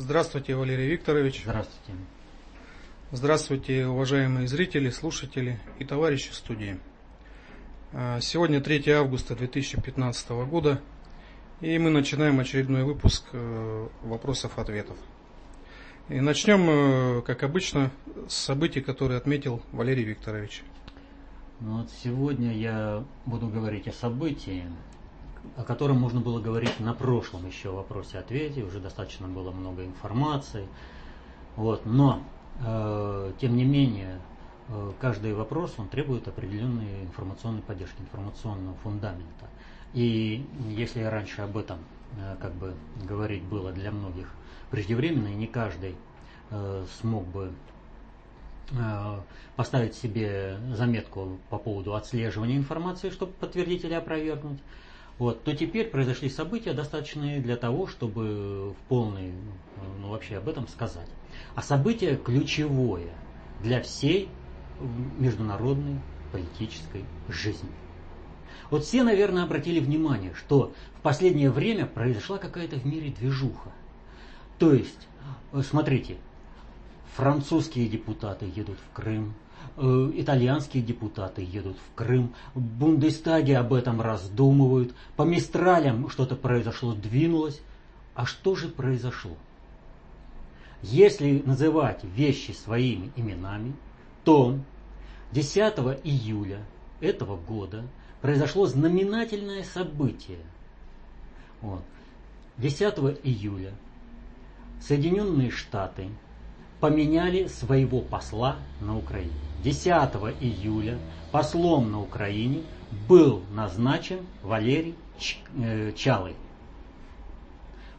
Здравствуйте, Валерий Викторович. Здравствуйте. Здравствуйте, уважаемые зрители, слушатели и товарищи студии. А, сегодня 3 августа 2015 года, и мы начинаем очередной выпуск э, вопросов-ответов. И начнем, э, как обычно, с событий, которые отметил Валерий Викторович. Ну вот сегодня я буду говорить о событии, о котором можно было говорить на прошлом еще вопросе-ответе, уже достаточно было много информации. Вот, но, э, тем не менее, э, каждый вопрос, он требует определенной информационной поддержки, информационного фундамента. И если раньше об этом э, как бы говорить было для многих преждевременно, и не каждый э, смог бы э, поставить себе заметку по поводу отслеживания информации, чтобы подтвердить или опровергнуть, вот, то теперь произошли события, достаточные для того, чтобы в полной, ну вообще об этом сказать. А событие ключевое для всей международной политической жизни. Вот все, наверное, обратили внимание, что в последнее время произошла какая-то в мире движуха. То есть, э, смотрите, французские депутаты едут в Крым, итальянские депутаты едут в Крым, в Бундестаге об этом раздумывают, по Мистралям что-то произошло, двинулось. А что же произошло? Если называть вещи своими именами, то 10 июля этого года произошло знаменательное событие. Вот. 10 июля Соединенные Штаты поменяли своего посла на Украине. 10 июля послом на Украине был назначен Валерий э, Чалый.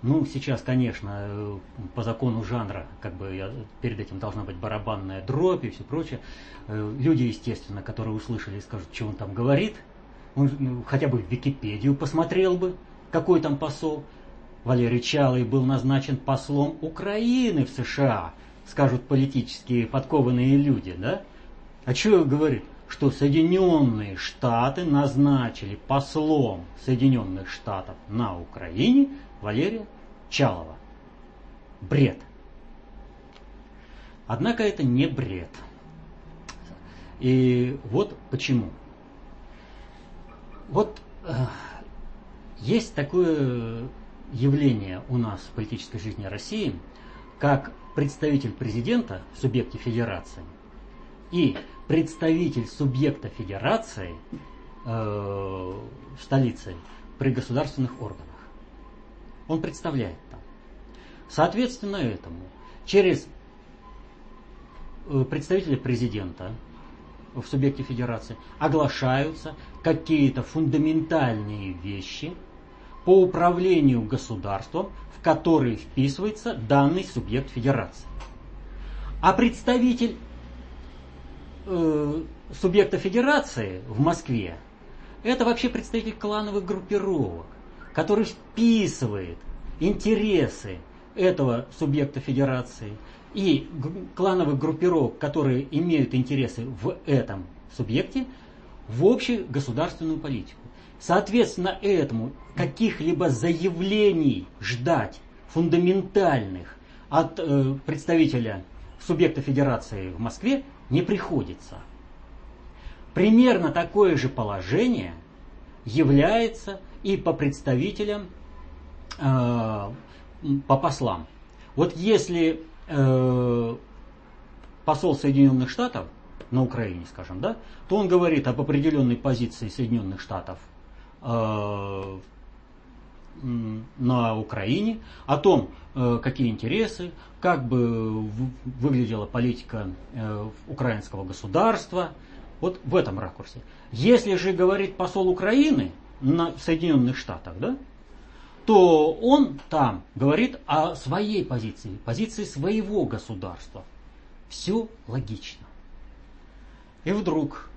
Ну, сейчас, конечно, э, по закону жанра, как бы я, перед этим должна быть барабанная дробь и все прочее. Э, люди, естественно, которые услышали, скажут, что он там говорит. Он ну, хотя бы в Википедию посмотрел бы, какой там посол. Валерий Чалый был назначен послом Украины в США, скажут политические подкованные люди, да? А что говорит? Что Соединенные Штаты назначили послом Соединенных Штатов на Украине Валерия Чалова. Бред. Однако это не бред. И вот почему. Вот э, есть такое явление у нас в политической жизни России, как представитель президента в субъекте федерации и представитель субъекта федерации э, в столице при государственных органах. Он представляет там. Соответственно этому, через э, представителя президента в субъекте федерации оглашаются какие-то фундаментальные вещи по управлению государством, в который вписывается данный субъект федерации. А представитель э, субъекта федерации в Москве, это вообще представитель клановых группировок, который вписывает интересы этого субъекта федерации и клановых группировок, которые имеют интересы в этом субъекте, в общую государственную политику. Соответственно, этому каких-либо заявлений ждать фундаментальных от э, представителя субъекта федерации в Москве не приходится. Примерно такое же положение является и по представителям, э, по послам. Вот если э, посол Соединенных Штатов на Украине, скажем, да, то он говорит об определенной позиции Соединенных Штатов э, на Украине, о том, э, какие интересы, как бы выглядела политика э, украинского государства, вот в этом ракурсе. Если же говорит посол Украины на Соединенных Штатах, да, то он там говорит о своей позиции, позиции своего государства. Все логично. И вдруг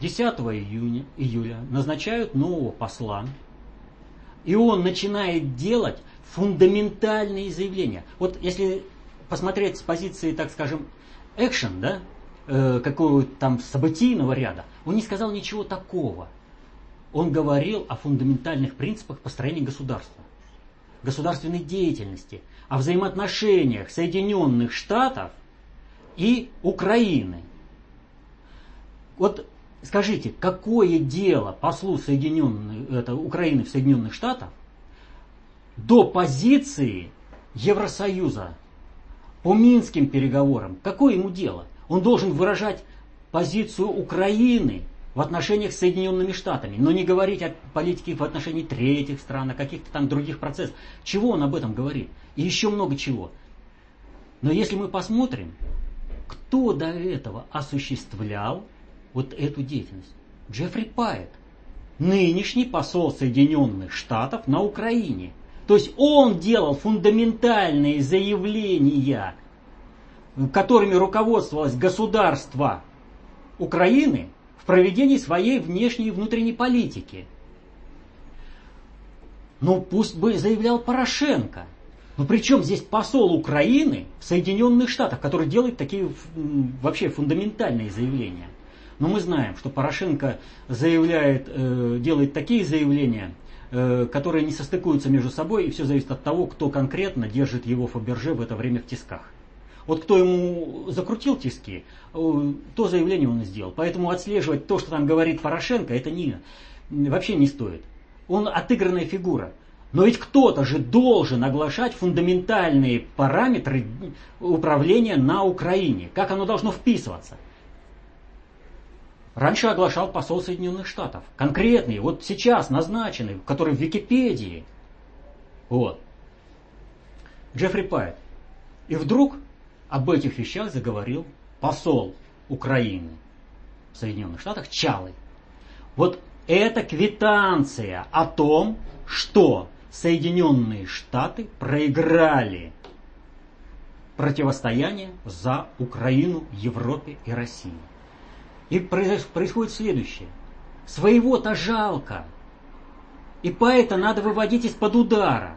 10 июня, июля назначают нового посла и он начинает делать фундаментальные заявления. Вот если посмотреть с позиции, так скажем, экшен, да, э, какого-то там событийного ряда, он не сказал ничего такого. Он говорил о фундаментальных принципах построения государства. государственной деятельности, о взаимоотношениях Соединенных Штатов и Украины. Вот скажите, какое дело послу Соединенных, это, Украины в Соединенных Штатах до позиции Евросоюза по Минским переговорам? Какое ему дело? Он должен выражать позицию Украины в отношениях с Соединенными Штатами, но не говорить о политике в отношении третьих стран, о каких-то там других процессах. Чего он об этом говорит? И еще много чего. Но если мы посмотрим, кто до этого осуществлял вот эту деятельность? Джеффри Пайет, нынешний посол Соединенных Штатов на Украине. То есть он делал фундаментальные заявления, которыми руководствовалось государство Украины в проведении своей внешней и внутренней политики. Ну, пусть бы заявлял Порошенко. Но при чем здесь посол Украины в Соединенных Штатах, который делает такие вообще фундаментальные заявления? Но мы знаем, что Порошенко заявляет, э, делает такие заявления, э, которые не состыкуются между собой, и все зависит от того, кто конкретно держит его Фаберже в это время в тисках. Вот кто ему закрутил тиски, то заявление он и сделал. Поэтому отслеживать то, что там говорит Порошенко, это не, вообще не стоит. Он отыгранная фигура. Но ведь кто-то же должен оглашать фундаментальные параметры управления на Украине. Как оно должно вписываться. Раньше оглашал посол Соединенных Штатов. Конкретный, вот сейчас назначенный, который в Википедии. Вот. Джеффри Пайт. И вдруг об этих вещах заговорил посол Украины в Соединенных Штатах Чалый. Вот это квитанция о том, что Соединенные Штаты проиграли противостояние за Украину, Европе и России. И происходит следующее. Своего-то жалко. И поэтому надо выводить из-под удара.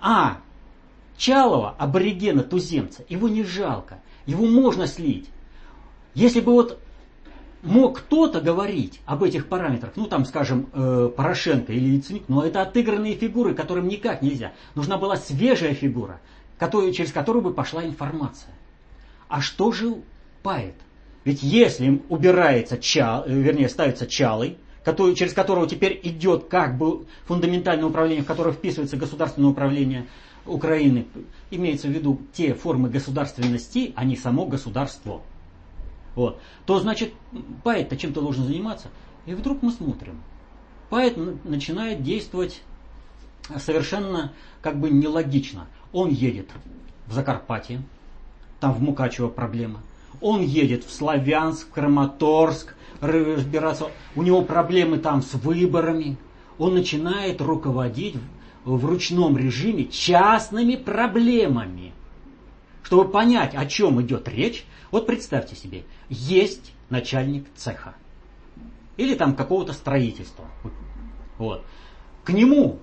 А Чалова, аборигена, туземца, его не жалко. Его можно слить. Если бы вот мог кто-то говорить об этих параметрах, ну там, скажем, э, Порошенко или Яценюк, но это отыгранные фигуры, которым никак нельзя. Нужна была свежая фигура, который, через которую бы пошла информация. А что же Пает? Ведь если убирается чал, э, вернее, ставится чалый, который, через которого теперь идет как бы фундаментальное управление, в которое вписывается государственное управление Украины, имеется в виду те формы государственности, а не само государство. Вот. То значит, поэт-то чем-то должен заниматься. И вдруг мы смотрим. Поэт начинает действовать совершенно как бы нелогично. Он едет в Закарпатье, там в Мукачево проблема. Он едет в Славянск, в Краматорск, разбираться. У него проблемы там с выборами. Он начинает руководить в ручном режиме частными проблемами. Чтобы понять, о чем идет речь, вот представьте себе, есть начальник цеха или там какого-то строительства. Вот. К нему,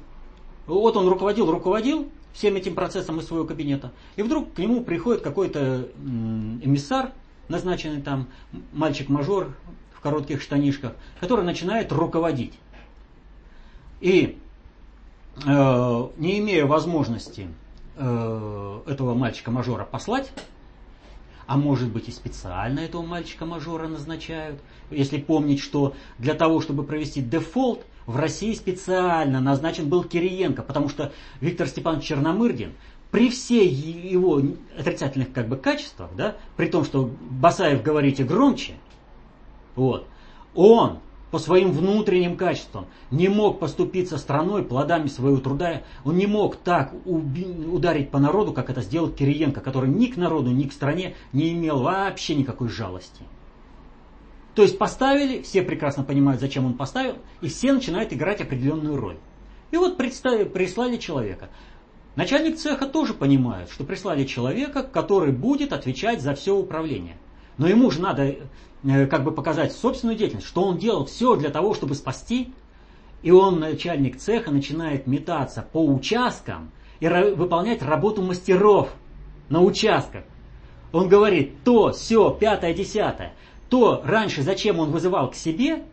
вот он руководил, руководил всем этим процессом из своего кабинета, и вдруг к нему приходит какой-то эмиссар, назначенный там мальчик-мажор в коротких штанишках, который начинает руководить. И Э, не имея возможности э, этого мальчика-мажора послать, а может быть и специально этого мальчика-мажора назначают, если помнить, что для того, чтобы провести дефолт, в России специально назначен был Кириенко, потому что Виктор Степанович Черномырдин при всей его отрицательных как бы качествах, да, при том, что Басаев говорите громче, вот, он по своим внутренним качествам не мог поступиться страной плодами своего труда. Он не мог так ударить по народу, как это сделал Кириенко, который ни к народу, ни к стране не имел вообще никакой жалости. То есть поставили, все прекрасно понимают, зачем он поставил, и все начинают играть определенную роль. И вот прислали человека. Начальник цеха тоже понимает, что прислали человека, который будет отвечать за все управление. Но ему же надо Э, как бы показать собственную деятельность, что он делал все для того, чтобы спасти, и он, начальник цеха, начинает метаться по участкам и выполнять работу мастеров на участках. Он говорит, то, все, пятое, десятое. То раньше, зачем он вызывал к себе,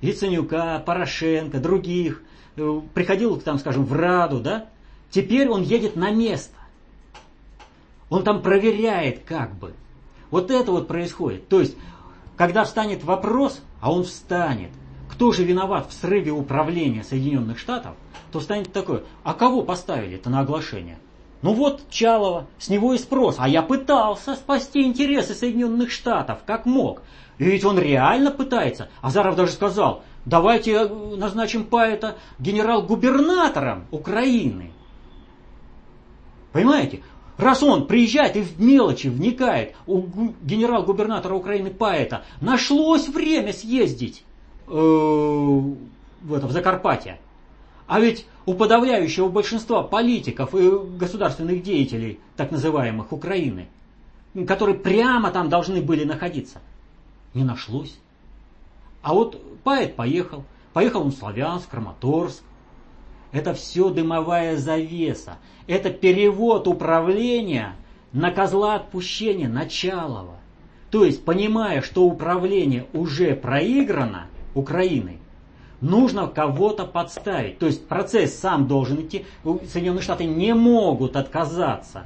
Яценюка, Порошенко, других, э, приходил, там, скажем, в Раду, да, теперь он едет на место. Он там проверяет как бы. Вот это вот происходит. То есть, когда встанет вопрос, а он встанет, кто же виноват в срыве управления Соединенных Штатов, то станет такое, а кого поставили это на оглашение? Ну вот Чалова, с него и спрос. А я пытался спасти интересы Соединенных Штатов, как мог. И ведь он реально пытается. Азаров даже сказал, давайте э, назначим Паэта генерал-губернатором Украины. Понимаете? Раз он приезжает и в мелочи вникает, у генерал-губернатора Украины Паэта нашлось время съездить э, в, это, в Закарпатье. А ведь у подавляющего большинства политиков и государственных деятелей, так называемых Украины, которые прямо там должны были находиться, не нашлось. А вот поэт поехал. Поехал он в Славянск, Краматорск. Это все дымовая завеса. Это перевод управления на козла отпущения Началова. То есть, понимая, что управление уже проиграно Украиной, нужно кого-то подставить. То есть процесс сам должен идти. Соединенные Штаты не могут отказаться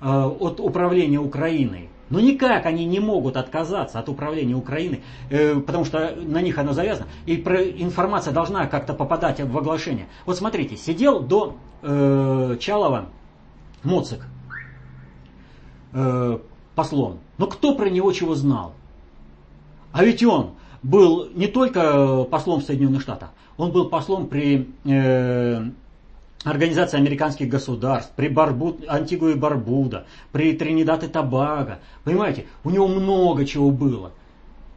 э, от управления Украиной. Но никак они не могут отказаться от управления Украиной, э, потому что на них оно завязано. И про, информация должна как-то попадать в оглашение. Вот смотрите, сидел до э, Чалова Моцик э, послом. Но кто про него чего знал? А ведь он был не только послом Соединенных Штатах, он был послом при э, Организации американских государств, при Барбу, Антигуа и Барбуда, при Тринидад и Тобаго. Понимаете, у него много чего было.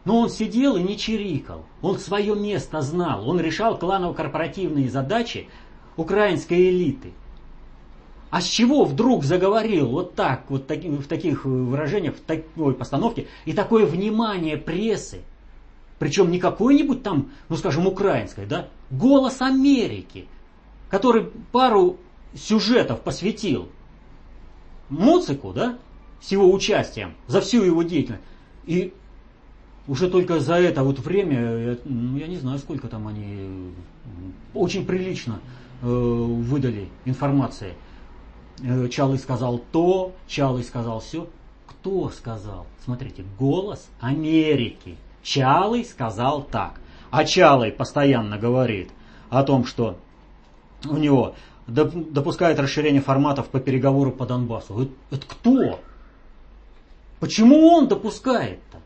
Но он сидел и не чирикал. Он свое место знал. Он решал кланово-корпоративные задачи украинской элиты. А с чего вдруг заговорил вот так, вот таки, в таких выражениях, в такой постановке, и такое внимание прессы, причем не какой-нибудь там, ну скажем, украинской, да, голос Америки, который пару сюжетов посвятил Моцику, да, с его участием, за всю его деятельность. И уже только за это вот время, ну, я не знаю, сколько там они очень прилично э, выдали информации. Э, Чалый сказал то, Чалый сказал все. Кто сказал? Смотрите, голос Америки. Чалый сказал так. А Чалый постоянно говорит о том, что у него допускает расширение форматов по переговору по Донбассу. Это, кто? Почему он допускает-то?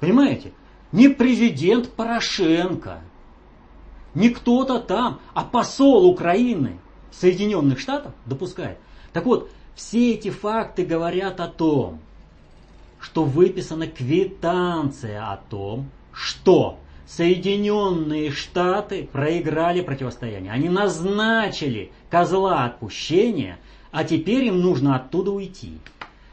Понимаете? Не президент Порошенко, не кто-то там, а посол Украины Соединенных Штатов допускает. Так вот, все эти факты говорят о том, что выписана квитанция о том, что Соединенные Штаты проиграли противостояние. Они назначили козла отпущения, а теперь им нужно оттуда уйти.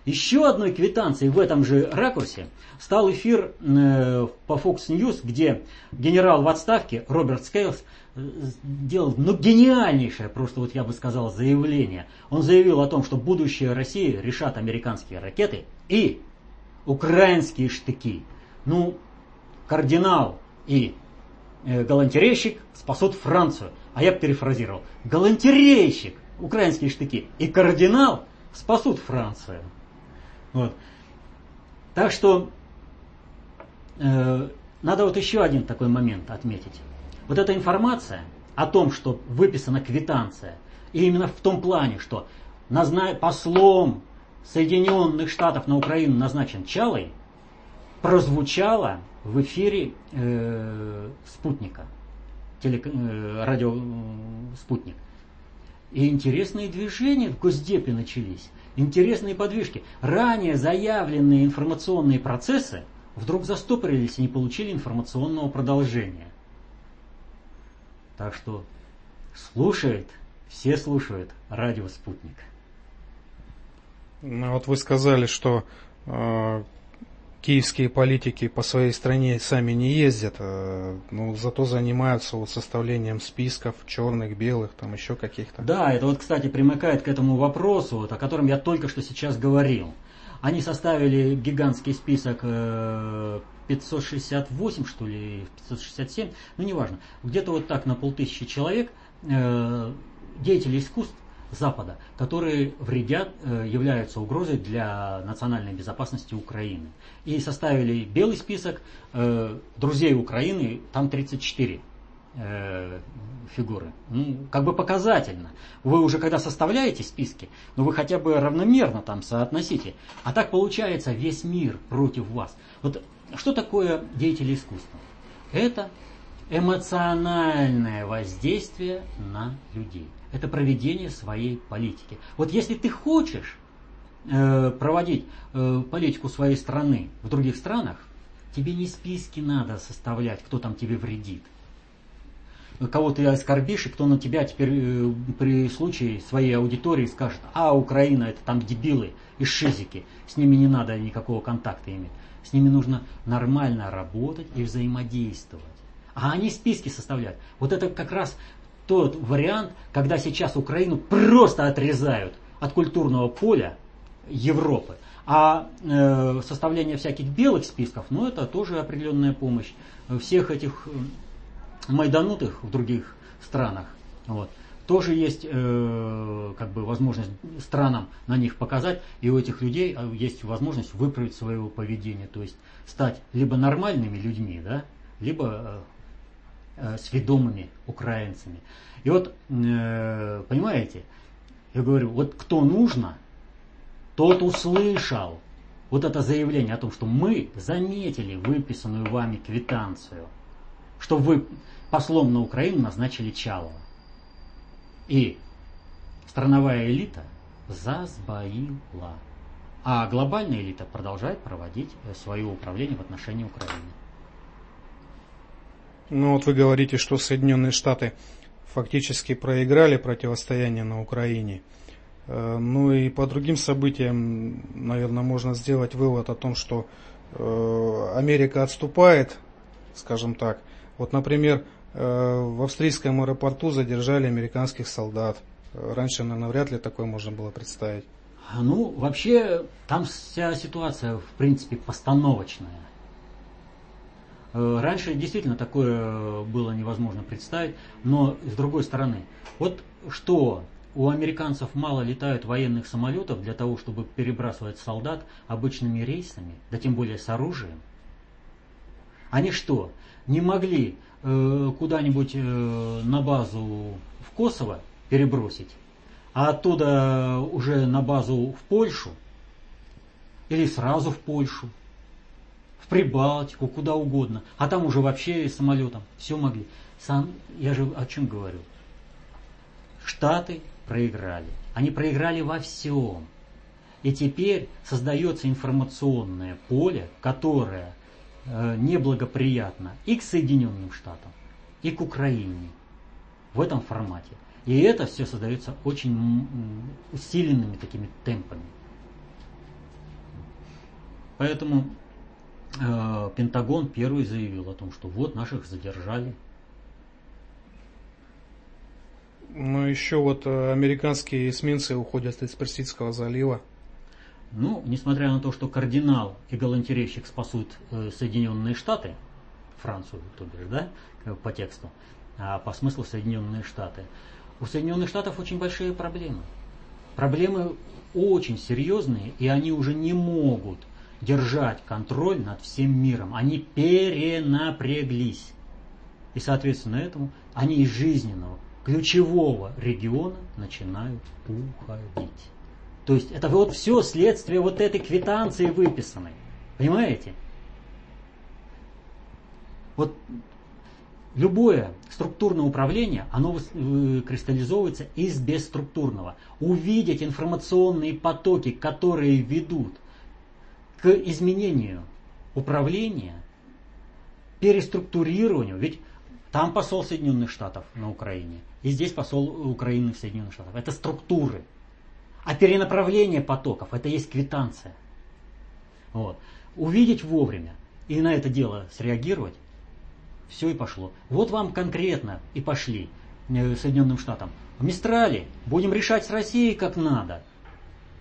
Еще одной квитанцией в этом же ракурсе стал эфир э, по Fox News, где генерал в отставке Роберт Скейлс э, делал ну, гениальнейшее, просто вот я бы сказал, заявление. Он заявил о том, что будущее России решат американские ракеты и украинские штыки. Ну, кардинал и э, галантерейщик спасут Францию. А я перефразировал. Галантерейщик, украинские штыки, и кардинал спасут Францию. Вот. Так что э, надо вот еще один такой момент отметить. Вот эта информация о том, что выписана квитанция, и именно в том плане, что назна... послом Соединенных Штатов на Украину назначен Чалой, прозвучало в эфире э, спутника, теле, э, радио э, спутник. И интересные движения в Госдепе начались, интересные подвижки. Ранее заявленные информационные процессы вдруг застопорились и не получили информационного продолжения. Так что слушает, все слушают радио «Спутник». Ну, вот вы сказали, что э, киевские политики по своей стране сами не ездят, э, но зато занимаются вот составлением списков черных, белых, там еще каких-то. Да, это вот, кстати, примыкает к этому вопросу, вот, о котором я только что сейчас говорил. Они составили гигантский список 568, э, что ли, 567, ну неважно, где-то вот так на полтысячи человек э, деятели искусств Запада, которые вредят, э, являются угрозой для национальной безопасности Украины. И составили белый список э, друзей Украины, там 34 э, фигуры. Ну, как бы показательно. Вы уже когда составляете списки, ну вы хотя бы равномерно там соотносите. А так получается весь мир против вас. Вот что такое деятели искусства? Это эмоциональное воздействие на людей. Это проведение своей политики. Вот если ты хочешь э, проводить э, политику своей страны в других странах, тебе не списки надо составлять, кто там тебе вредит. Кого ты оскорбишь, и кто на тебя теперь э, при случае своей аудитории скажет, а Украина это там дебилы и шизики, с ними не надо никакого контакта иметь. С ними нужно нормально работать и взаимодействовать. А они списки составляют. Вот это как раз тот вариант, когда сейчас Украину просто отрезают от культурного поля Европы. А э, составление всяких белых списков, ну это тоже определенная помощь. Всех этих э, майданутых в других странах, вот, тоже есть э, как бы возможность странам на них показать, и у этих людей э, есть возможность выправить свое поведение, то есть стать либо нормальными людьми, да, либо э, сведомыми украинцами. И вот, э, понимаете, я говорю, вот кто нужно, тот услышал вот это заявление о том, что мы заметили выписанную вами квитанцию, что вы послом на Украину назначили Чалова. И страновая элита засбоила. А глобальная элита продолжает проводить э, свое управление в отношении Украины. Ну вот вы говорите, что Соединенные Штаты фактически проиграли противостояние на Украине. Э, ну и по другим событиям, наверное, можно сделать вывод о том, что э, Америка отступает, скажем так. Вот, например, Э, в австрийском аэропорту задержали американских солдат. Раньше, наверное, вряд ли такое можно было представить. Ну, вообще, там вся ситуация, в принципе, постановочная. Э, раньше действительно такое было невозможно представить, но с другой стороны, вот что у американцев мало летают военных самолетов для того, чтобы перебрасывать солдат обычными рейсами, да тем более с оружием. Они что, не могли Э, куда-нибудь э, на базу в Косово перебросить, а оттуда уже на базу в Польшу, или сразу в Польшу, Прибалтику, куда угодно, а там уже вообще самолетом, все могли. Сам, я же о чем говорю? Штаты проиграли. Они проиграли во всем. И теперь создается информационное поле, которое Э, неблагоприятно и к Соединенным Штатам, и к Украине в этом формате. И это все создается очень усиленными такими темпами. Поэтому Пентагон первый заявил о том, что вот наших задержали. Ну еще вот э, американские эсминцы уходят из Персидского залива. Ну, несмотря на то, что кардинал и галантерейщик спасут э, Соединенные Штаты, Францию, то бишь, да, по тексту, а по смыслу Соединенные Штаты, у Соединенных Штатов очень большие проблемы. Проблемы очень серьезные, и они уже не могут держать контроль над всем миром. Они перенапряглись. И, соответственно, этому они из жизненного, ключевого региона начинают уходить. То есть это вот все следствие вот этой квитанции выписанной. Понимаете? Вот любое структурное управление, оно кристаллизовывается из бесструктурного. Увидеть информационные потоки, которые ведут к изменению управления, переструктурированию. Ведь там посол Соединенных Штатов на Украине, и здесь посол Украины в Соединенных Штатах. Это структуры. А перенаправление потоков – это есть квитанция. Вот. Увидеть вовремя и на это дело среагировать, все и пошло. Вот вам конкретно и пошли э, Соединенным Штатам. Мистрали, будем решать с Россией как надо.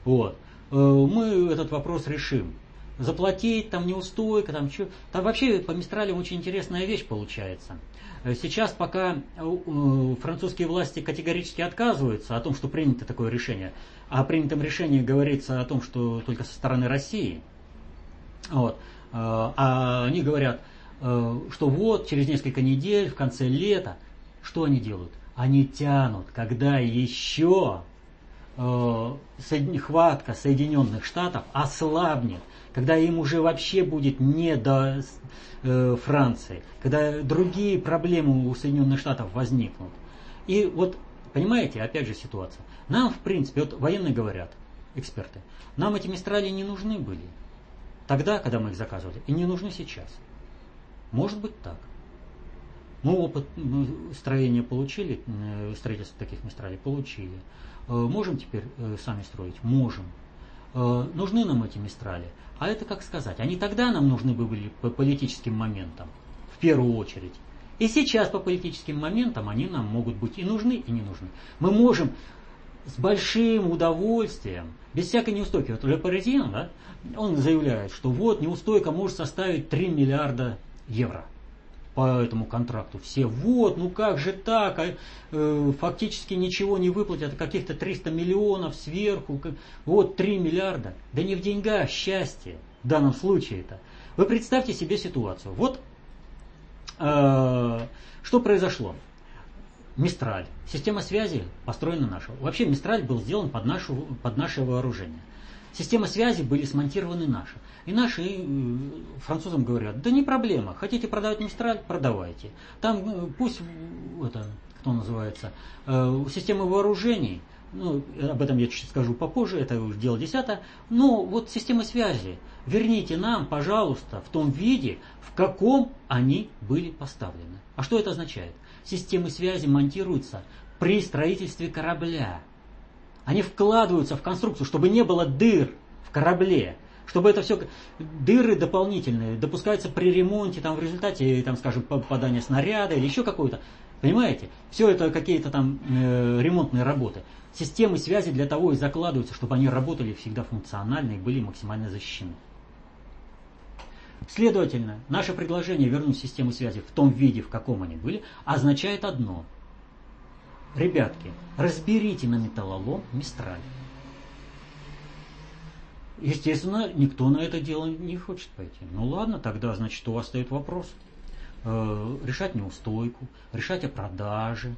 Вот. Э, мы этот вопрос решим. Заплатить, там неустойка, там что. Там вообще по Мистралям очень интересная вещь получается. Э, сейчас пока французские власти категорически отказываются о том, что принято такое решение, а о принятом решении говорится о том, что только со стороны России. Вот. Э, а они говорят, э, что вот через несколько недель, в конце лета, что они делают? Они тянут, когда еще хватка Соединенных Штатов ослабнет, когда им уже вообще будет не до э, Франции, когда другие проблемы у Соединенных Штатов возникнут. И вот, понимаете, опять же ситуация. Нам, в принципе, вот военные говорят, эксперты, нам эти мистрали не нужны были тогда, когда мы их заказывали, и не нужны сейчас. Может быть так. Мы опыт строения получили, э, строительство таких мистралей получили. Э, можем теперь э, сами строить? Можем. Нужны нам эти мистрали? А это как сказать? Они тогда нам нужны были по политическим моментам, в первую очередь. И сейчас по политическим моментам они нам могут быть и нужны, и не нужны. Мы можем с большим удовольствием, без всякой неустойки. Вот Лепарезин, да, он заявляет, что вот неустойка может составить 3 миллиарда евро по этому контракту. Все, вот, ну как же так, а, э, фактически ничего не выплатят, каких-то 300 миллионов сверху, вот 3 миллиарда. Да не в деньгах счастье в данном случае это. Вы представьте себе ситуацию. Вот э, что произошло. Мистраль. Система связи построена наша. Вообще Мистраль был сделан под, нашу, под наше вооружение. Системы связи были смонтированы наши. И наши э, французам говорят, да не проблема, хотите продавать Мистраль, продавайте. Там э, пусть, это, кто называется, э, системы вооружений, ну, об этом я чуть скажу попозже, это уже дело десятое, но вот системы связи, верните нам, пожалуйста, в том виде, в каком они были поставлены. А что это означает? Системы связи монтируются при строительстве корабля. Они вкладываются в конструкцию, чтобы не было дыр в корабле чтобы это все дыры дополнительные допускаются при ремонте, там в результате, там, скажем, попадания снаряда или еще какой-то. Понимаете? Все это какие-то там э, ремонтные работы. Системы связи для того и закладываются, чтобы они работали всегда функционально и были максимально защищены. Следовательно, наше предложение вернуть систему связи в том виде, в каком они были, означает одно. Ребятки, разберите на металлолом Мистраль. Естественно, никто на это дело не хочет пойти. Ну ладно, тогда, значит, у вас стоит вопрос. Э, решать неустойку, решать о продаже.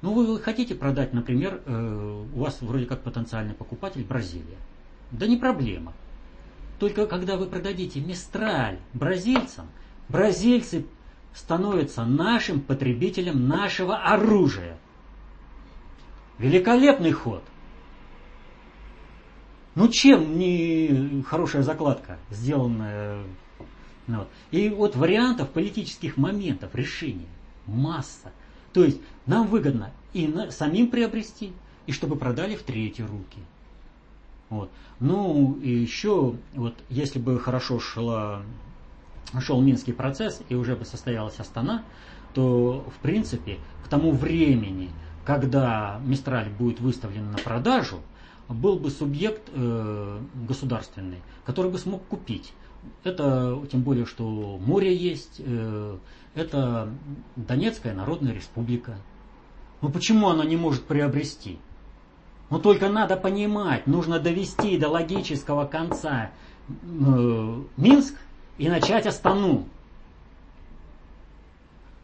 Ну, вы хотите продать, например, э, у вас вроде как потенциальный покупатель Бразилия. Да не проблема. Только когда вы продадите Мистраль бразильцам, бразильцы становятся нашим потребителем нашего оружия. Великолепный ход. Ну чем не хорошая закладка, сделанная. Ну, вот. И вот вариантов политических моментов решения масса. То есть нам выгодно и на, самим приобрести, и чтобы продали в третьи руки. Вот. Ну и еще, вот если бы хорошо шла, шел Минский процесс и уже бы состоялась Астана, то в принципе к тому времени, когда Мистраль будет выставлен на продажу, был бы субъект э, государственный, который бы смог купить. Это тем более, что море есть, э, это Донецкая Народная Республика. Ну почему она не может приобрести? Ну только надо понимать, нужно довести до логического конца э, Минск и начать Астану.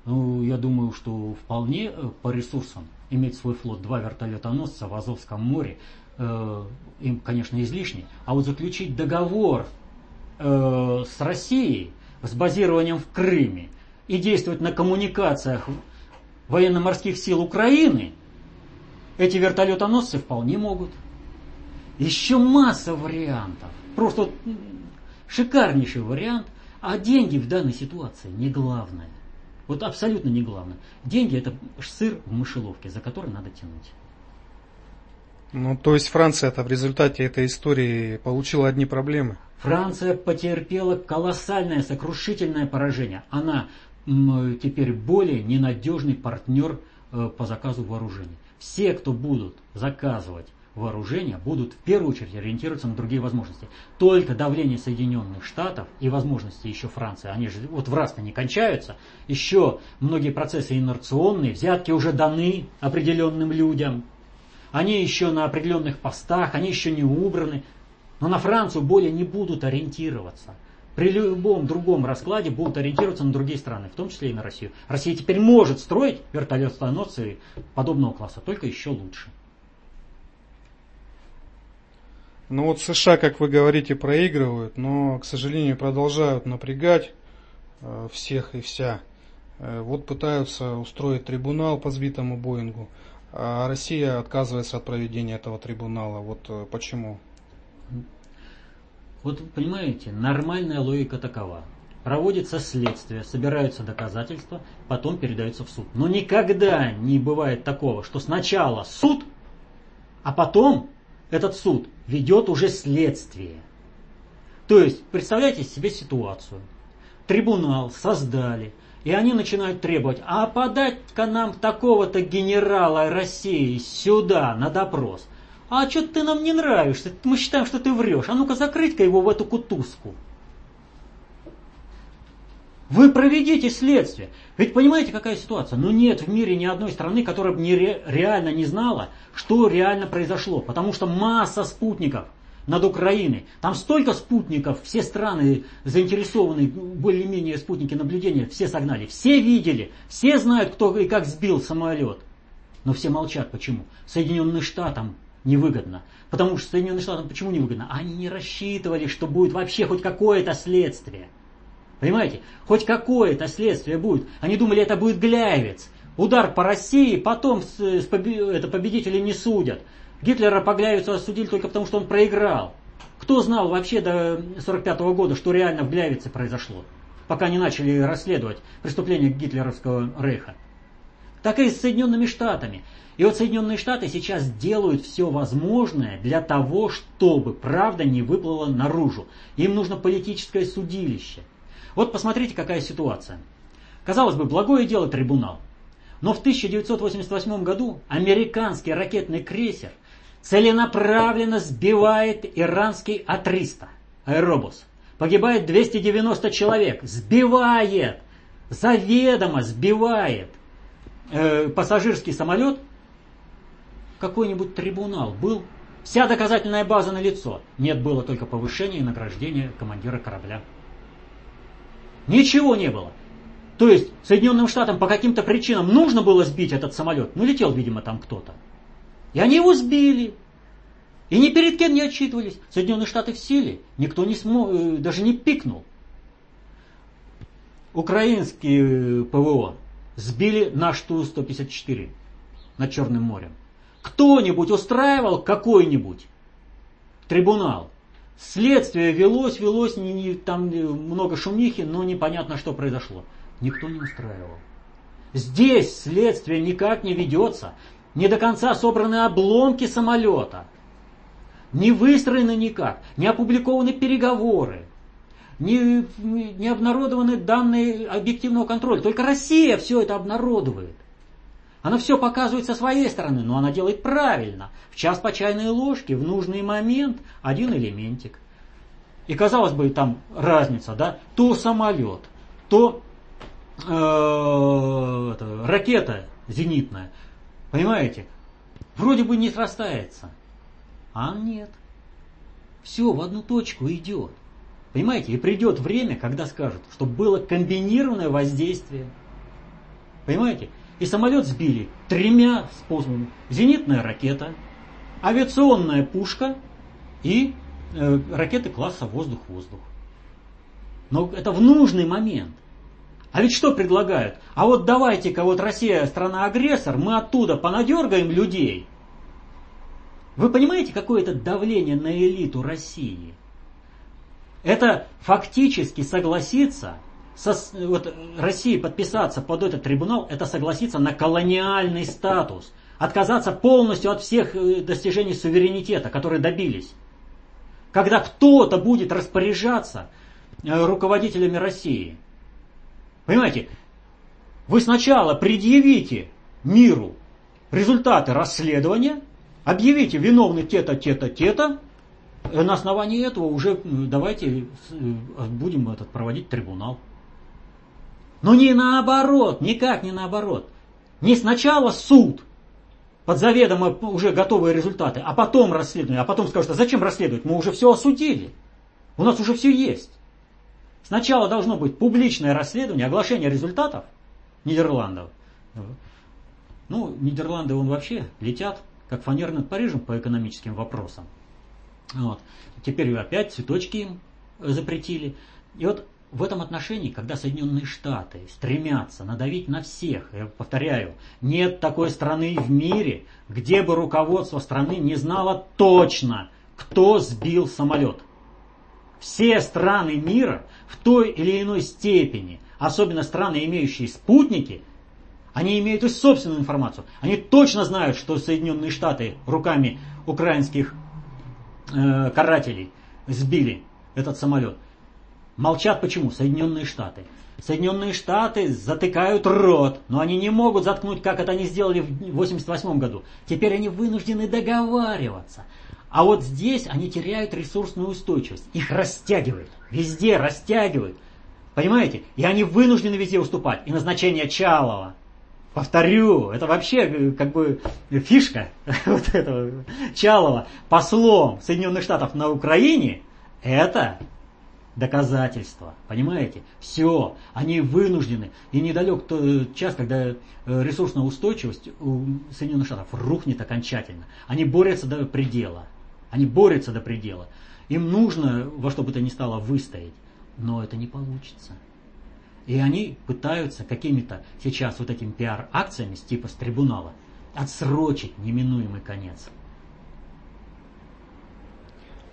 Ну, я думаю, что вполне э, по ресурсам иметь свой флот, два вертолетоносца в Азовском море, э, им, конечно, излишне, а вот заключить договор э, с Россией, с базированием в Крыме и действовать на коммуникациях военно-морских сил Украины, эти вертолетоносцы вполне могут. Еще масса вариантов. Просто шикарнейший вариант. А деньги в данной ситуации не главное. Вот абсолютно не главное. Деньги это сыр в мышеловке, за который надо тянуть. Ну, то есть Франция-то в результате этой истории получила одни проблемы. Франция потерпела колоссальное, сокрушительное поражение. Она теперь более ненадежный партнер э, по заказу вооружений. Все, кто будут заказывать вооружения будут в первую очередь ориентироваться на другие возможности. Только давление Соединенных Штатов и возможности еще Франции, они же вот в раз-то не кончаются, еще многие процессы инерционные, взятки уже даны определенным людям, они еще на определенных постах, они еще не убраны, но на Францию более не будут ориентироваться. При любом другом раскладе будут ориентироваться на другие страны, в том числе и на Россию. Россия теперь может строить вертолетоносцы подобного класса, только еще лучше. Ну вот США, как вы говорите, проигрывают, но, к сожалению, продолжают напрягать э, всех и вся. Э, вот пытаются устроить трибунал по сбитому Боингу, а Россия отказывается от проведения этого трибунала. Вот э, почему? Вот понимаете, нормальная логика такова. Проводится следствие, собираются доказательства, потом передаются в суд. Но никогда не бывает такого, что сначала суд, а потом этот суд ведет уже следствие. То есть, представляете себе ситуацию. Трибунал создали, и они начинают требовать, а подать-ка нам такого-то генерала России сюда на допрос. А что ты нам не нравишься? Мы считаем, что ты врешь. А ну-ка закрыть-ка его в эту кутузку. Вы проведите следствие. Ведь понимаете, какая ситуация? Ну нет в мире ни одной страны, которая бы не ре, реально не знала, что реально произошло. Потому что масса спутников над Украиной. Там столько спутников, все страны заинтересованы, более-менее спутники наблюдения, все согнали. Все видели, все знают, кто и как сбил самолет. Но все молчат. Почему? Соединенным Штатам невыгодно. Потому что Соединенным Штатам почему невыгодно? Они не рассчитывали, что будет вообще хоть какое-то следствие. Понимаете? Хоть какое-то следствие будет. Они думали, это будет Гляевец. Удар по России, потом с, с побе, это, победителей не судят. Гитлера по Гляевицу осудили только потому, что он проиграл. Кто знал вообще до 1945 года, что реально в Гляевице произошло? Пока не начали расследовать преступления гитлеровского рейха. Так и с Соединенными Штатами. И вот Соединенные Штаты сейчас делают все возможное для того, чтобы правда не выплыла наружу. Им нужно политическое судилище. Вот посмотрите, какая ситуация. Казалось бы, благое дело трибунал. Но в 1988 году американский ракетный крейсер целенаправленно сбивает иранский А-300, аэробус. Погибает 290 человек. Сбивает, заведомо сбивает э, пассажирский самолет. Какой-нибудь трибунал был. Вся доказательная база на лицо. Нет, было только повышение и награждение командира корабля. Ничего не было. То есть Соединенным Штатам по каким-то причинам нужно было сбить этот самолет. Ну, летел, видимо, там кто-то. И они его сбили. И ни перед кем не отчитывались. Соединенные Штаты в силе. Никто не смог, э, даже не пикнул. Украинские э, ПВО сбили наш Ту-154 над Черным морем. Кто-нибудь устраивал какой-нибудь трибунал? Следствие велось, велось, не, не, там много шумихи, но непонятно, что произошло. Никто не устраивал. Здесь следствие никак не ведется. Не до конца собраны обломки самолета. Не выстроены никак. Не опубликованы переговоры. Не, не обнародованы данные объективного контроля. Только Россия все это обнародует. Она все показывает со своей стороны, но она делает правильно. В час по чайной ложке, в нужный момент, один элементик. И казалось бы, там разница, да, то самолет, то э, это, ракета зенитная, понимаете, вроде бы не срастается, а нет. Все в одну точку идет. Понимаете, и придет время, когда скажут, что было комбинированное воздействие. Понимаете? И самолет сбили тремя способами. Зенитная ракета, авиационная пушка и э, ракеты класса воздух-воздух. Но это в нужный момент. А ведь что предлагают? А вот давайте-ка, вот Россия страна-агрессор, мы оттуда понадергаем людей. Вы понимаете, какое это давление на элиту России? Это фактически согласиться со, вот, России подписаться под этот трибунал, это согласиться на колониальный статус, отказаться полностью от всех э, достижений суверенитета, которые добились. Когда кто-то будет распоряжаться э, руководителями России. Понимаете, вы сначала предъявите миру результаты расследования, объявите виновны те-то, те-то, те-то, на основании этого уже давайте будем этот, проводить трибунал. Но не наоборот, никак не наоборот. Не сначала суд, под заведомо уже готовые результаты, а потом расследование, а потом скажут, а зачем расследовать, мы уже все осудили, у нас уже все есть. Сначала должно быть публичное расследование, оглашение результатов Нидерландов. Ну, Нидерланды он вообще летят, как фанер над Парижем по экономическим вопросам. Вот. Теперь опять цветочки им запретили. И вот в этом отношении, когда Соединенные Штаты стремятся надавить на всех, я повторяю, нет такой страны в мире, где бы руководство страны не знало точно, кто сбил самолет. Все страны мира в той или иной степени, особенно страны, имеющие спутники, они имеют и собственную информацию. Они точно знают, что Соединенные Штаты руками украинских э, карателей сбили этот самолет. Молчат почему? Соединенные Штаты. Соединенные Штаты затыкают рот, но они не могут заткнуть, как это они сделали в 1988 году. Теперь они вынуждены договариваться. А вот здесь они теряют ресурсную устойчивость. Их растягивают. Везде растягивают. Понимаете? И они вынуждены везде уступать. И назначение Чалова. Повторю, это вообще э, как бы фишка вот этого Чалова послом Соединенных Штатов на Украине. Это доказательства. Понимаете? Все. Они вынуждены. И недалек тот час, когда э, ресурсная устойчивость у Соединенных Штатов рухнет окончательно. Они борются до предела. Они борются до предела. Им нужно во что бы то ни стало выстоять. Но это не получится. И они пытаются какими-то сейчас вот этими пиар-акциями типа с трибунала отсрочить неминуемый конец.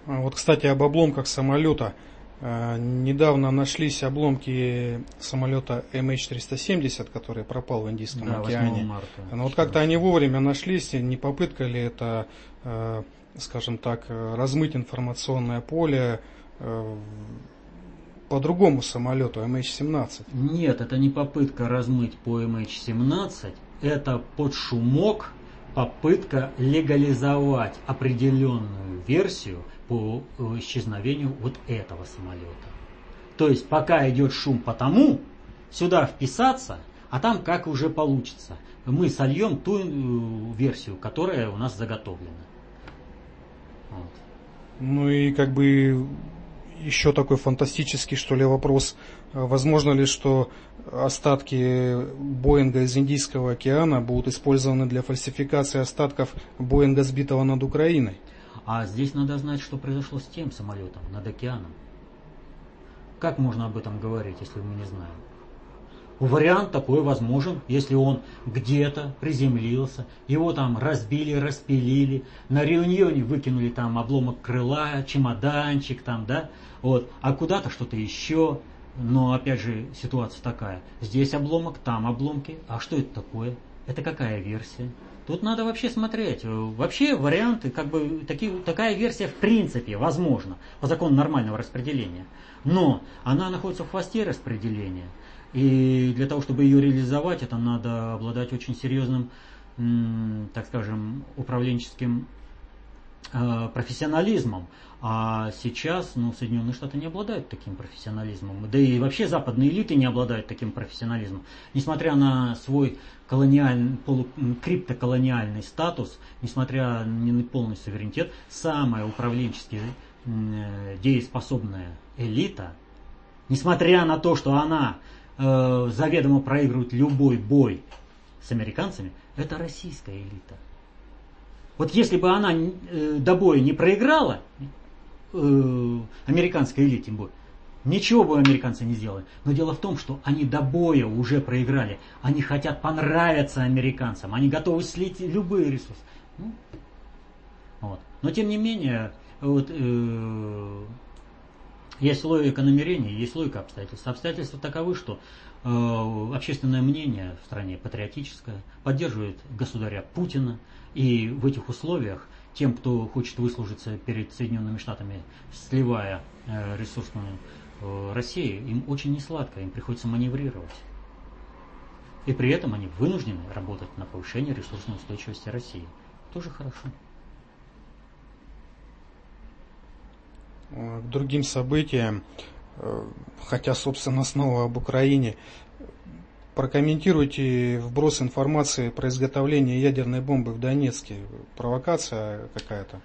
А вот, кстати, об обломках самолета. А, недавно нашлись обломки самолета MH370, который пропал в Индийском да, океане. Марта, Но вот как-то они вовремя нашлись, не попытка ли это, а, скажем так, размыть информационное поле а, по другому самолету MH17? Нет, это не попытка размыть по MH17, это под шумок попытка легализовать определенную версию по э, исчезновению вот этого самолета. То есть пока идет шум по тому, сюда вписаться, а там как уже получится. Мы сольем ту э, версию, которая у нас заготовлена. Вот. Ну и как бы еще такой фантастический, что ли, вопрос. Возможно ли, что остатки Боинга из Индийского океана будут использованы для фальсификации остатков Боинга, сбитого над Украиной? А здесь надо знать, что произошло с тем самолетом над океаном. Как можно об этом говорить, если мы не знаем? Вариант такой возможен, если он где-то приземлился, его там разбили, распилили, на реунионе выкинули там обломок крыла, чемоданчик там, да, вот, а куда-то что-то еще. Но опять же ситуация такая. Здесь обломок, там обломки. А что это такое? Это какая версия? Тут надо вообще смотреть. Вообще варианты, как бы таки, такая версия в принципе возможна по закону нормального распределения. Но она находится в хвосте распределения. И для того, чтобы ее реализовать, это надо обладать очень серьезным, так скажем, управленческим э, профессионализмом. А сейчас ну, Соединенные Штаты не обладают таким профессионализмом. Да и вообще западные элиты не обладают таким профессионализмом. Несмотря на свой колониальный, полу, криптоколониальный статус, несмотря на полный суверенитет, самая управленчески э, дееспособная элита, несмотря на то, что она э, заведомо проигрывает любой бой с американцами, это российская элита. Вот если бы она э, до боя не проиграла, э, американской элите бой, ничего бы американцы не сделали. Но дело в том, что они до боя уже проиграли. Они хотят понравиться американцам. Они готовы слить любые ресурсы. Ну, вот. Но тем не менее, вот, э, есть логика намерений, есть логика обстоятельств. Обстоятельства таковы, что Э, общественное мнение в стране патриотическое, поддерживает государя Путина, и в этих условиях тем, кто хочет выслужиться перед Соединенными Штатами, сливая э, ресурсную э, Россию, им очень несладко, им приходится маневрировать. И при этом они вынуждены работать на повышение ресурсной устойчивости России. Тоже хорошо. К другим событиям хотя, собственно, снова об Украине. Прокомментируйте вброс информации про изготовление ядерной бомбы в Донецке. Провокация какая-то?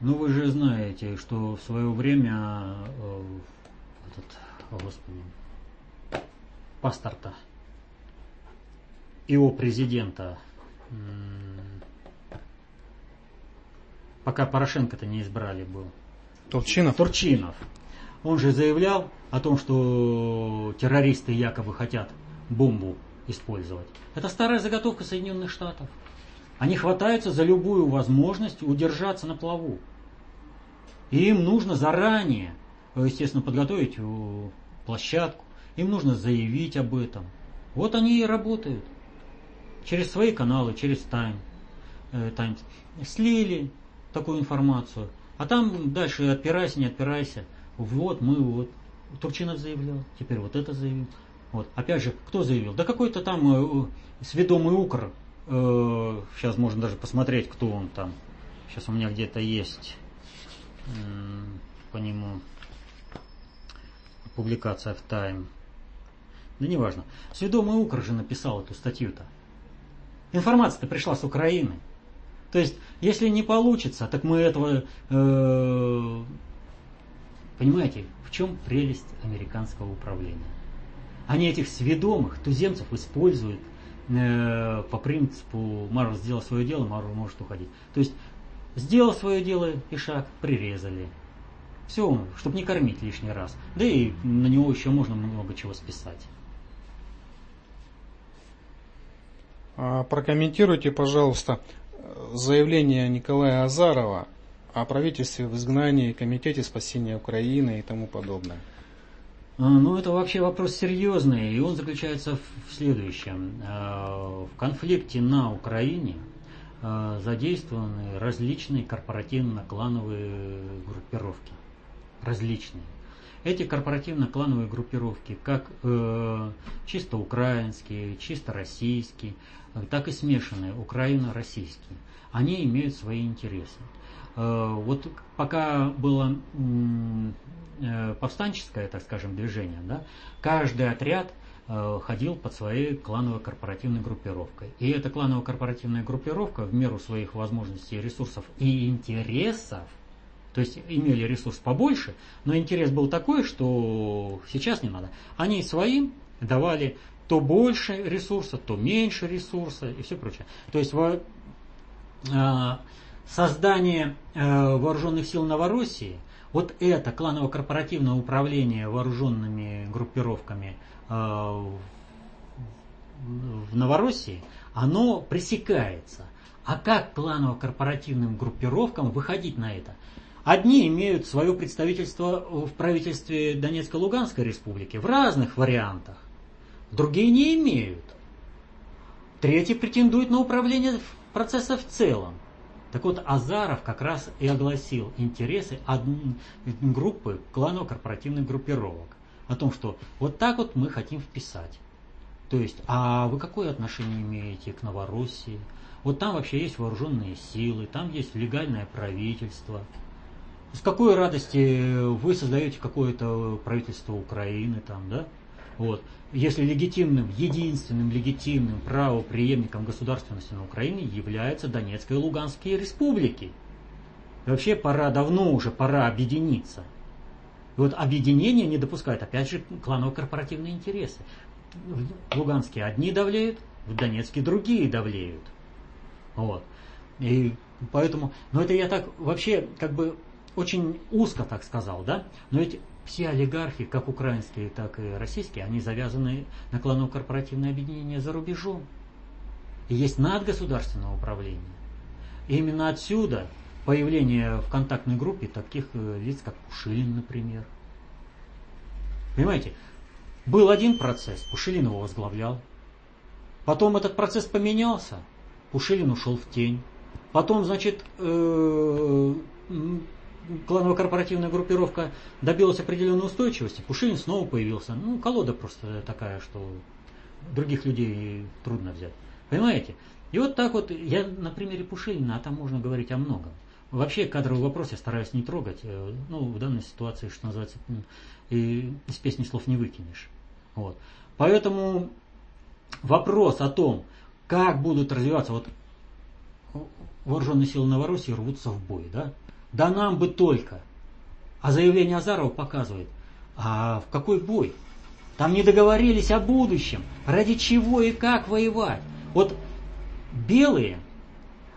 Ну, вы же знаете, что в свое время э, этот, господи, паспорта его президента, пока Порошенко-то не избрали был. Турчинов? Турчинов. Он же заявлял о том, что террористы якобы хотят бомбу использовать. Это старая заготовка Соединенных Штатов. Они хватаются за любую возможность удержаться на плаву. И им нужно заранее, естественно, подготовить э, площадку, им нужно заявить об этом. Вот они и работают. Через свои каналы, через Time, э, Times. Слили такую информацию. А там дальше отпирайся, не отпирайся. Вот мы вот. Турчинов заявлял, теперь вот это заявил. Вот. Опять же, кто заявил? Да какой-то там э, сведомый укр. Э, сейчас можно даже посмотреть, кто он там. Сейчас у меня где-то есть э, по нему публикация в Time. Да неважно. Сведомый укр же написал эту статью-то. Информация-то пришла с Украины. То есть, если не получится, так мы этого... Э, понимаете, в чем прелесть американского управления? Они этих сведомых туземцев используют э, по принципу Мару сделал свое дело, Мару может уходить. То есть сделал свое дело и шаг, прирезали. Все, чтобы не кормить лишний раз. Да и на него еще можно много чего списать. А, прокомментируйте, пожалуйста, заявление Николая Азарова о правительстве в изгнании, Комитете спасения Украины и тому подобное. А, ну, это вообще вопрос серьезный, и он заключается в следующем. А, в конфликте на Украине а, задействованы различные корпоративно-клановые группировки. Различные. Эти корпоративно-клановые группировки, как э, чисто украинские, чисто российские, так и смешанные украино-российские, они имеют свои интересы. Э, вот пока было Э, повстанческое, так скажем, движение, да, каждый отряд э, ходил под своей клановой корпоративной группировкой. И эта клановая корпоративная группировка в меру своих возможностей, ресурсов и интересов, то есть имели ресурс побольше, но интерес был такой, что сейчас не надо. Они своим давали то больше ресурса, то меньше ресурса и все прочее. То есть во, создание э, вооруженных сил Новороссии вот это кланово-корпоративное управление вооруженными группировками э, в Новороссии, оно пресекается. А как кланово-корпоративным группировкам выходить на это? Одни имеют свое представительство в правительстве Донецко-Луганской республики в разных вариантах, другие не имеют. Третьи претендуют на управление процесса в целом. Так вот, Азаров как раз и огласил интересы группы кланово-корпоративных группировок. О том, что вот так вот мы хотим вписать. То есть, а вы какое отношение имеете к Новороссии? Вот там вообще есть вооруженные силы, там есть легальное правительство. С какой радости вы создаете какое-то правительство Украины там, да? Вот. Если легитимным, единственным легитимным правоприемником государственности на Украине являются Донецкая и Луганские республики. И вообще пора, давно уже пора объединиться. И вот объединение не допускает, опять же, кланово-корпоративные интересы. В Луганске одни давлеют, в Донецке другие давлеют. Вот. И поэтому, но это я так вообще как бы очень узко так сказал, да? Но ведь все олигархи, как украинские, так и российские, они завязаны на кланово-корпоративное объединение за рубежом. И есть надгосударственное управление. И именно отсюда появление в контактной группе таких э, лиц, как Пушилин, например. Понимаете, был один процесс, Пушилин его возглавлял. Потом этот процесс поменялся, Пушилин ушел в тень. Потом, значит, э, кланово-корпоративная группировка добилась определенной устойчивости, Пушилин снова появился. Ну, колода просто такая, что других людей трудно взять. Понимаете? И вот так вот, я на примере Пушилина, а там можно говорить о многом. Вообще кадровый вопрос я стараюсь не трогать. Э, ну, в данной ситуации, что называется, и из песни слов не выкинешь. Вот. Поэтому вопрос о том, как будут развиваться, вот вооруженные силы Новороссии рвутся в бой, да? Да нам бы только. А заявление Азарова показывает, а в какой бой? Там не договорились о будущем, ради чего и как воевать. Вот белые,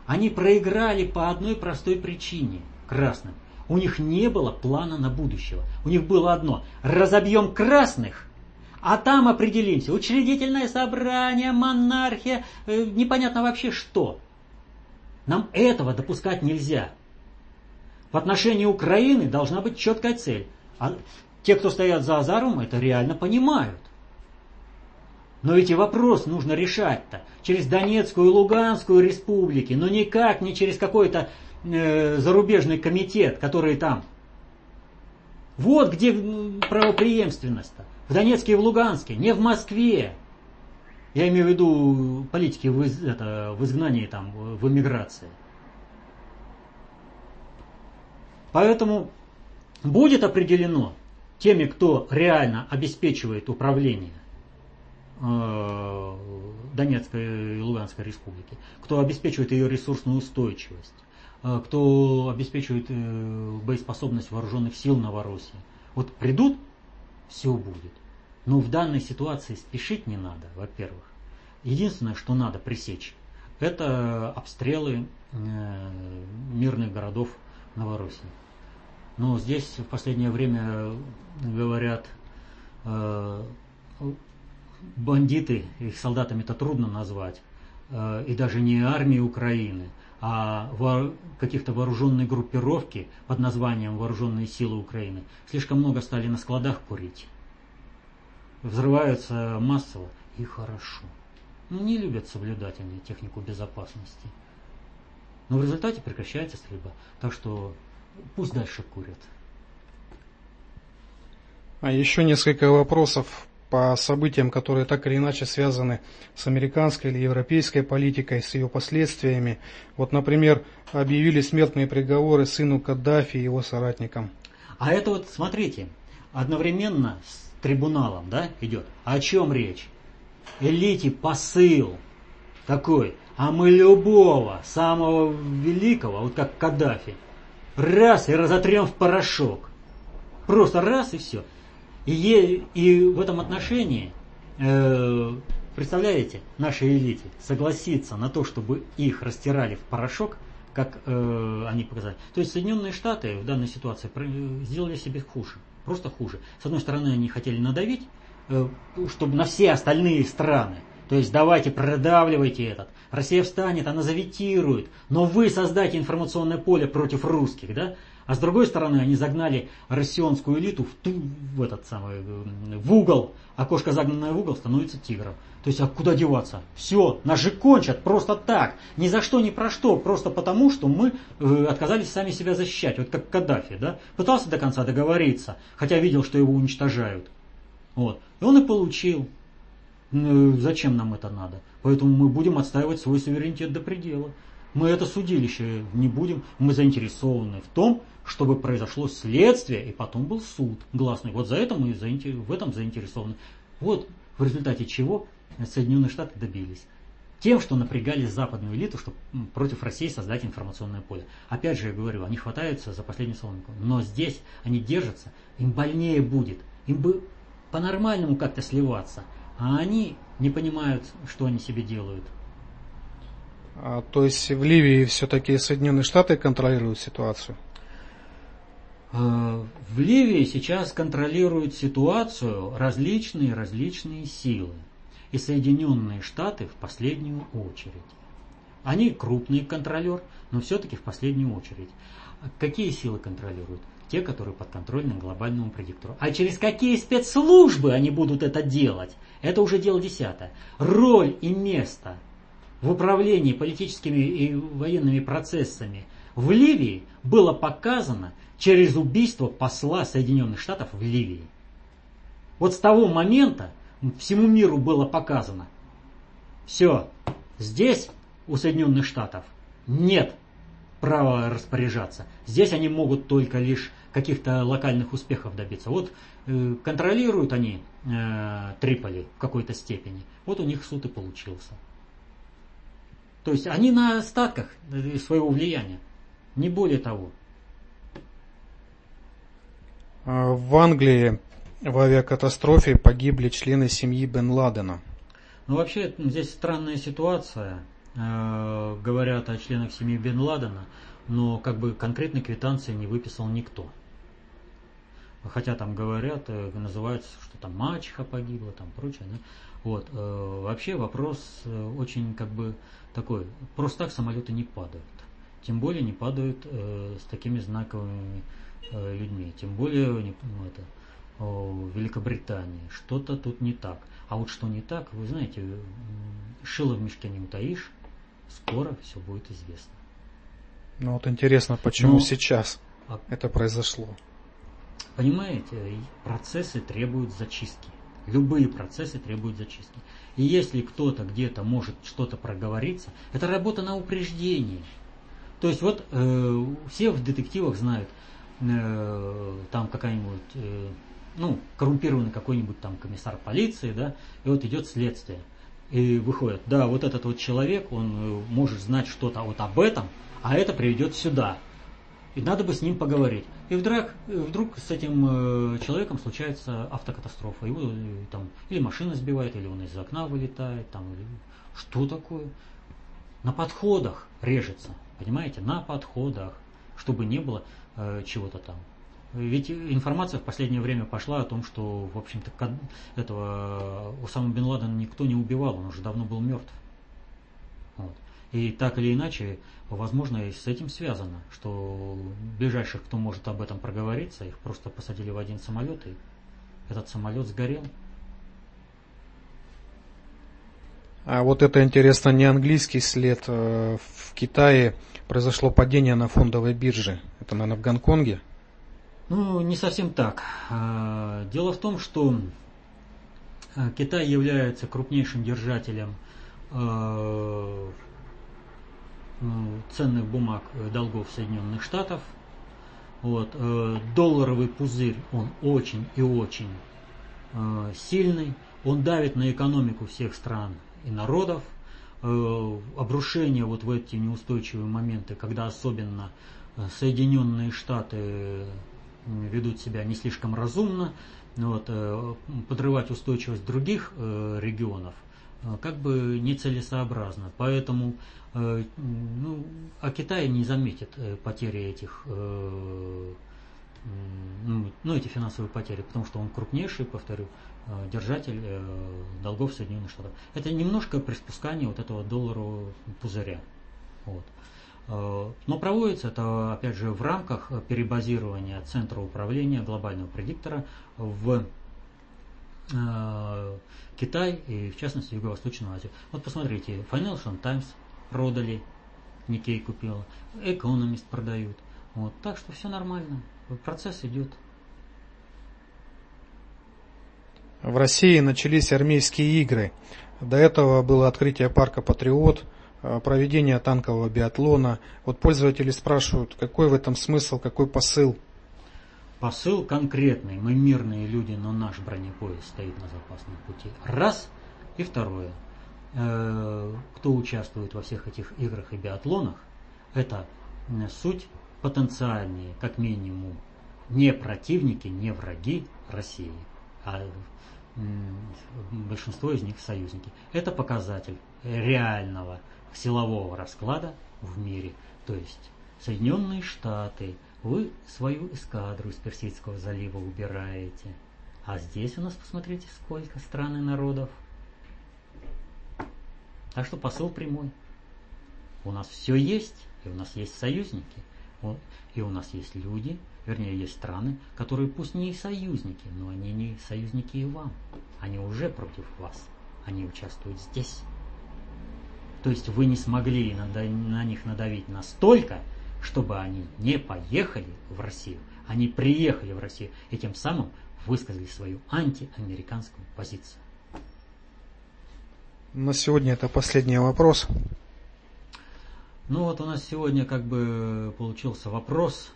они проиграли по одной простой причине, красным. У них не было плана на будущего. У них было одно. Разобьем красных, а там определимся. Учредительное собрание, монархия, э, непонятно вообще что. Нам этого допускать нельзя. В отношении Украины должна быть четкая цель. А те, кто стоят за Азаром, это реально понимают. Но эти вопрос нужно решать-то через Донецкую и Луганскую республики, но никак не через какой-то э, зарубежный комитет, который там. Вот где правопреемственность-то. В Донецке и в Луганске, не в Москве. Я имею в виду политики в, это, в изгнании, там, в эмиграции. Поэтому будет определено теми, кто реально обеспечивает управление э, Донецкой и Луганской республики, кто обеспечивает ее ресурсную устойчивость, э, кто обеспечивает э, боеспособность вооруженных сил Новороссии. Вот придут, все будет. Но в данной ситуации спешить не надо, во-первых. Единственное, что надо пресечь, это обстрелы мирных городов Новороссии. Но здесь в последнее время говорят, э, бандиты, их солдатами-то трудно назвать, э, и даже не армии Украины, а во, каких-то вооруженной группировки под названием Вооруженные силы Украины слишком много стали на складах курить. Взрываются массово и хорошо. Ну, не любят соблюдать они технику безопасности. Но в результате прекращается стрельба. Так что Пусть дальше курят. А еще несколько вопросов по событиям, которые так или иначе связаны с американской или европейской политикой, с ее последствиями. Вот, например, объявили смертные приговоры сыну Каддафи и его соратникам. А это вот, смотрите, одновременно с трибуналом да, идет. О чем речь? Элите посыл такой, а мы любого, самого великого, вот как Каддафи, раз и разотрем в порошок. Просто раз и все. И, и в этом отношении, э, представляете, нашей элите согласиться на то, чтобы их растирали в порошок, как э, они показали. То есть Соединенные Штаты в данной ситуации сделали себе хуже. Просто хуже. С одной стороны, они хотели надавить, э, чтобы на все остальные страны то есть давайте продавливайте этот. Россия встанет, она заветирует, но вы создайте информационное поле против русских, да? А с другой стороны, они загнали россионскую элиту в, ту, в этот самый, в угол, кошка, загнанная в угол, становится тигром. То есть, а куда деваться? Все, нас же кончат просто так. Ни за что, ни про что. Просто потому, что мы э, отказались сами себя защищать. Вот как Каддафи, да? Пытался до конца договориться, хотя видел, что его уничтожают. Вот. И он и получил. Ну, зачем нам это надо? Поэтому мы будем отстаивать свой суверенитет до предела. Мы это судилище не будем, мы заинтересованы в том, чтобы произошло следствие и потом был суд гласный. Вот за это мы в этом заинтересованы. Вот в результате чего Соединенные Штаты добились. Тем, что напрягали западную элиту, чтобы против России создать информационное поле. Опять же, я говорю, они хватаются за последнюю соломинку. Но здесь они держатся, им больнее будет. Им бы по-нормальному как-то сливаться. А они не понимают, что они себе делают. А, то есть в Ливии все-таки Соединенные Штаты контролируют ситуацию? А, в Ливии сейчас контролируют ситуацию различные-различные силы. И Соединенные Штаты в последнюю очередь. Они крупный контролер, но все-таки в последнюю очередь. Какие силы контролируют? Те, которые подконтрольны глобальному предиктору. А через какие спецслужбы они будут это делать, это уже дело десятое. Роль и место в управлении политическими и военными процессами в Ливии было показано через убийство посла Соединенных Штатов в Ливии. Вот с того момента всему миру было показано, все, здесь у Соединенных Штатов нет право распоряжаться. Здесь они могут только лишь каких-то локальных успехов добиться. Вот э, контролируют они э, Триполи в какой-то степени. Вот у них суд и получился. То есть они на остатках э, своего влияния. Не более того. А в Англии в авиакатастрофе погибли члены семьи Бен Ладена. Ну вообще здесь странная ситуация. Э, говорят о членах семьи Бен Ладена, но как бы конкретной квитанции не выписал никто. Хотя там говорят, э, называется, что там мачеха погибла, там прочее. Да? Вот. Э, вообще вопрос очень как бы такой. Просто так самолеты не падают. Тем более не падают с такими знаковыми людьми. Тем более ну, это, в Великобритании. Что-то тут не так. А вот что не так, вы знаете, шило в мешке не утаишь скоро все будет известно. Ну вот интересно, почему Но, сейчас а, это произошло? Понимаете, процессы требуют зачистки. Любые процессы требуют зачистки. И если кто-то где-то может что-то проговориться, это работа на упреждение. То есть вот э, все в детективах знают, э, там какая-нибудь, э, ну, коррумпированный какой-нибудь там комиссар полиции, да, и вот идет следствие и выходит, да, вот этот вот человек, он э, может знать что-то вот об этом, а это приведет сюда. И надо бы с ним поговорить. И вдруг, вдруг с этим э, человеком случается автокатастрофа. Его э, там или машина сбивает, или он из окна вылетает. Там, или... Что такое? На подходах режется. Понимаете? На подходах. Чтобы не было э, чего-то там. Ведь информация в последнее время пошла о том, что, в общем-то, этого Усама Бен Ладена никто не убивал, он уже давно был мертв. Вот. И так или иначе, возможно, и с этим связано, что ближайших, кто может об этом проговориться, их просто посадили в один самолет, и этот самолет сгорел. А вот это интересно, не английский след. Э, в Китае произошло падение на фондовой бирже. Это, наверное, в Гонконге. Ну, не совсем так. А, дело в том, что а, Китай является крупнейшим держателем ну, ценных бумаг э, долгов Соединенных Штатов. Вот. Э, долларовый пузырь, он очень и очень сильный. Он давит на экономику всех стран и народов. Э, обрушение вот в эти неустойчивые моменты, когда особенно Соединенные Штаты ведут себя не слишком разумно, вот, э, подрывать устойчивость других э, регионов э, как бы нецелесообразно. Поэтому ну, а Китай не заметит потери этих, ну, ну, эти финансовые потери, потому что он крупнейший, повторю, держатель долгов Соединенных Штатов. Это немножко приспускание вот этого долларового пузыря. Вот. Э, но проводится это, опять же, в рамках перебазирования центра управления глобального предиктора в э, Китай и, в частности, Юго-Восточную Азию. Вот посмотрите, Financial Times продали, Никей купила, Economist продают. Вот, так что все нормально, процесс идет. В России начались армейские игры. До этого было открытие парка «Патриот», Э, проведения танкового биатлона. Вот пользователи спрашивают, какой в этом смысл, какой посыл? Посыл конкретный. Мы мирные люди, но наш бронепоезд стоит на запасном пути. Раз. И второе. Э, кто участвует во всех этих играх и биатлонах, это суть потенциальные, как минимум, не противники, не враги России, а большинство из них союзники. Это показатель реального силового расклада в мире. То есть Соединенные Штаты, вы свою эскадру из Персидского залива убираете. А здесь у нас, посмотрите, сколько стран и народов. Так что посыл прямой. У нас все есть, и у нас есть союзники, и у нас есть люди, вернее, есть страны, которые пусть не союзники, но они не союзники и вам. Они уже против вас. Они участвуют здесь. То есть вы не смогли на них надавить настолько, чтобы они не поехали в Россию. Они приехали в Россию и тем самым высказали свою антиамериканскую позицию. На сегодня это последний вопрос. Ну вот у нас сегодня как бы получился вопрос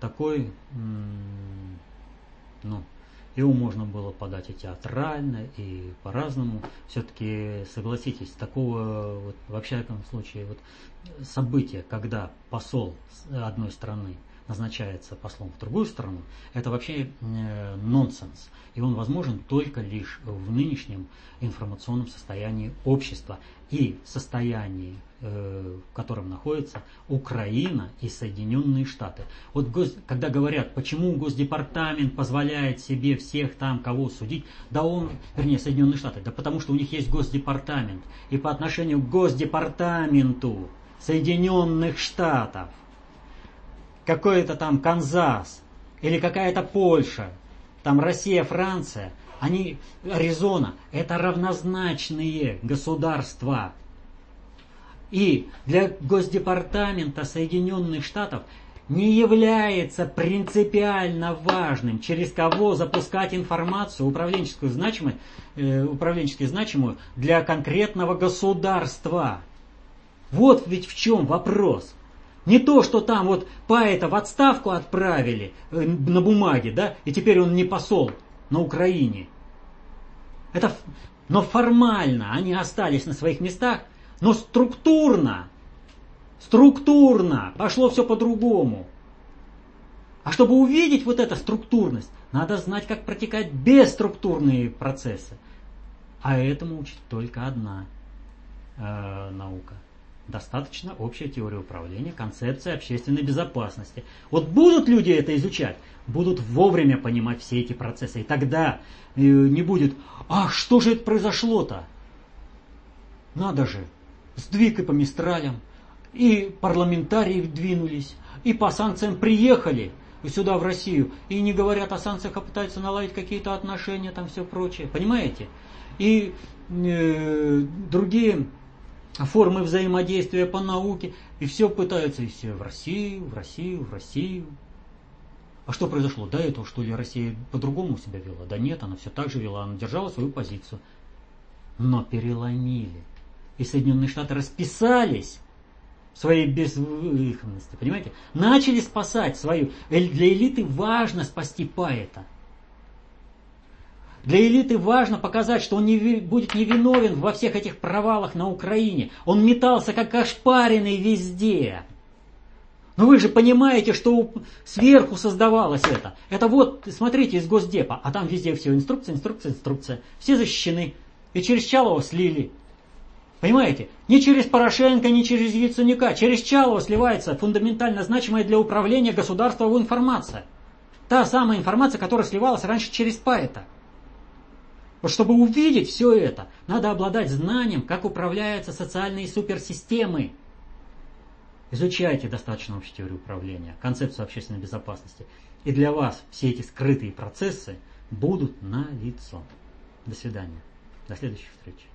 такой, ну, его можно было подать и театрально, и по-разному. Все-таки, согласитесь, такого, вот, во всяком случае, вот, события, когда посол одной страны назначается послом в другую страну, это вообще э, нонсенс. И он возможен только лишь в нынешнем информационном состоянии общества и состоянии, э, в котором находится Украина и Соединенные Штаты. Вот гос, когда говорят, почему Госдепартамент позволяет себе всех там кого судить, да он, вернее, Соединенные Штаты, да потому что у них есть Госдепартамент. И по отношению к Госдепартаменту Соединенных Штатов какой-то там Канзас или какая-то Польша, там Россия, Франция, они, Аризона, это равнозначные государства. И для Госдепартамента Соединенных Штатов не является принципиально важным, через кого запускать информацию управленческую значимую, э, управленчески значимую для конкретного государства. Вот ведь в чем вопрос. Не то, что там вот поэта в отставку отправили э, на бумаге, да, и теперь он не посол на Украине. Это, но формально они остались на своих местах, но структурно, структурно пошло все по-другому. А чтобы увидеть вот эту структурность, надо знать, как протекают бесструктурные процессы. А этому учит только одна э, наука – достаточно общая теория управления, концепция общественной безопасности. Вот будут люди это изучать, будут вовремя понимать все эти процессы. И тогда э, не будет, а что же это произошло-то? Надо же, сдвиг и по мистралям, и парламентарии двинулись, и по санкциям приехали сюда, в Россию, и не говорят о санкциях, а пытаются наладить какие-то отношения, там все прочее. Понимаете? И э, другие формы взаимодействия по науке, и все пытаются, и все в Россию, в Россию, в Россию. А что произошло? До этого, что ли, Россия по-другому себя вела? Да нет, она все так же вела, она держала свою позицию. Но переломили. И Соединенные Штаты расписались своей безвыходности, понимаете? Начали спасать свою. Для элиты важно спасти поэта. Для элиты важно показать, что он не, будет невиновен во всех этих провалах на Украине. Он метался как ошпаренный везде. Но вы же понимаете, что сверху создавалось это. Это вот, смотрите, из Госдепа. А там везде все инструкция, инструкция, инструкция. Все защищены. И через Чалова слили. Понимаете? Не через Порошенко, не через Яценюка. Через Чалова сливается фундаментально значимая для управления государством информация. Та самая информация, которая сливалась раньше через Пайта. Вот чтобы увидеть все это, надо обладать знанием, как управляются социальные суперсистемы. Изучайте достаточно общую теорию управления, концепцию общественной безопасности. И для вас все эти скрытые процессы будут на лицо. До свидания. До следующих встреч.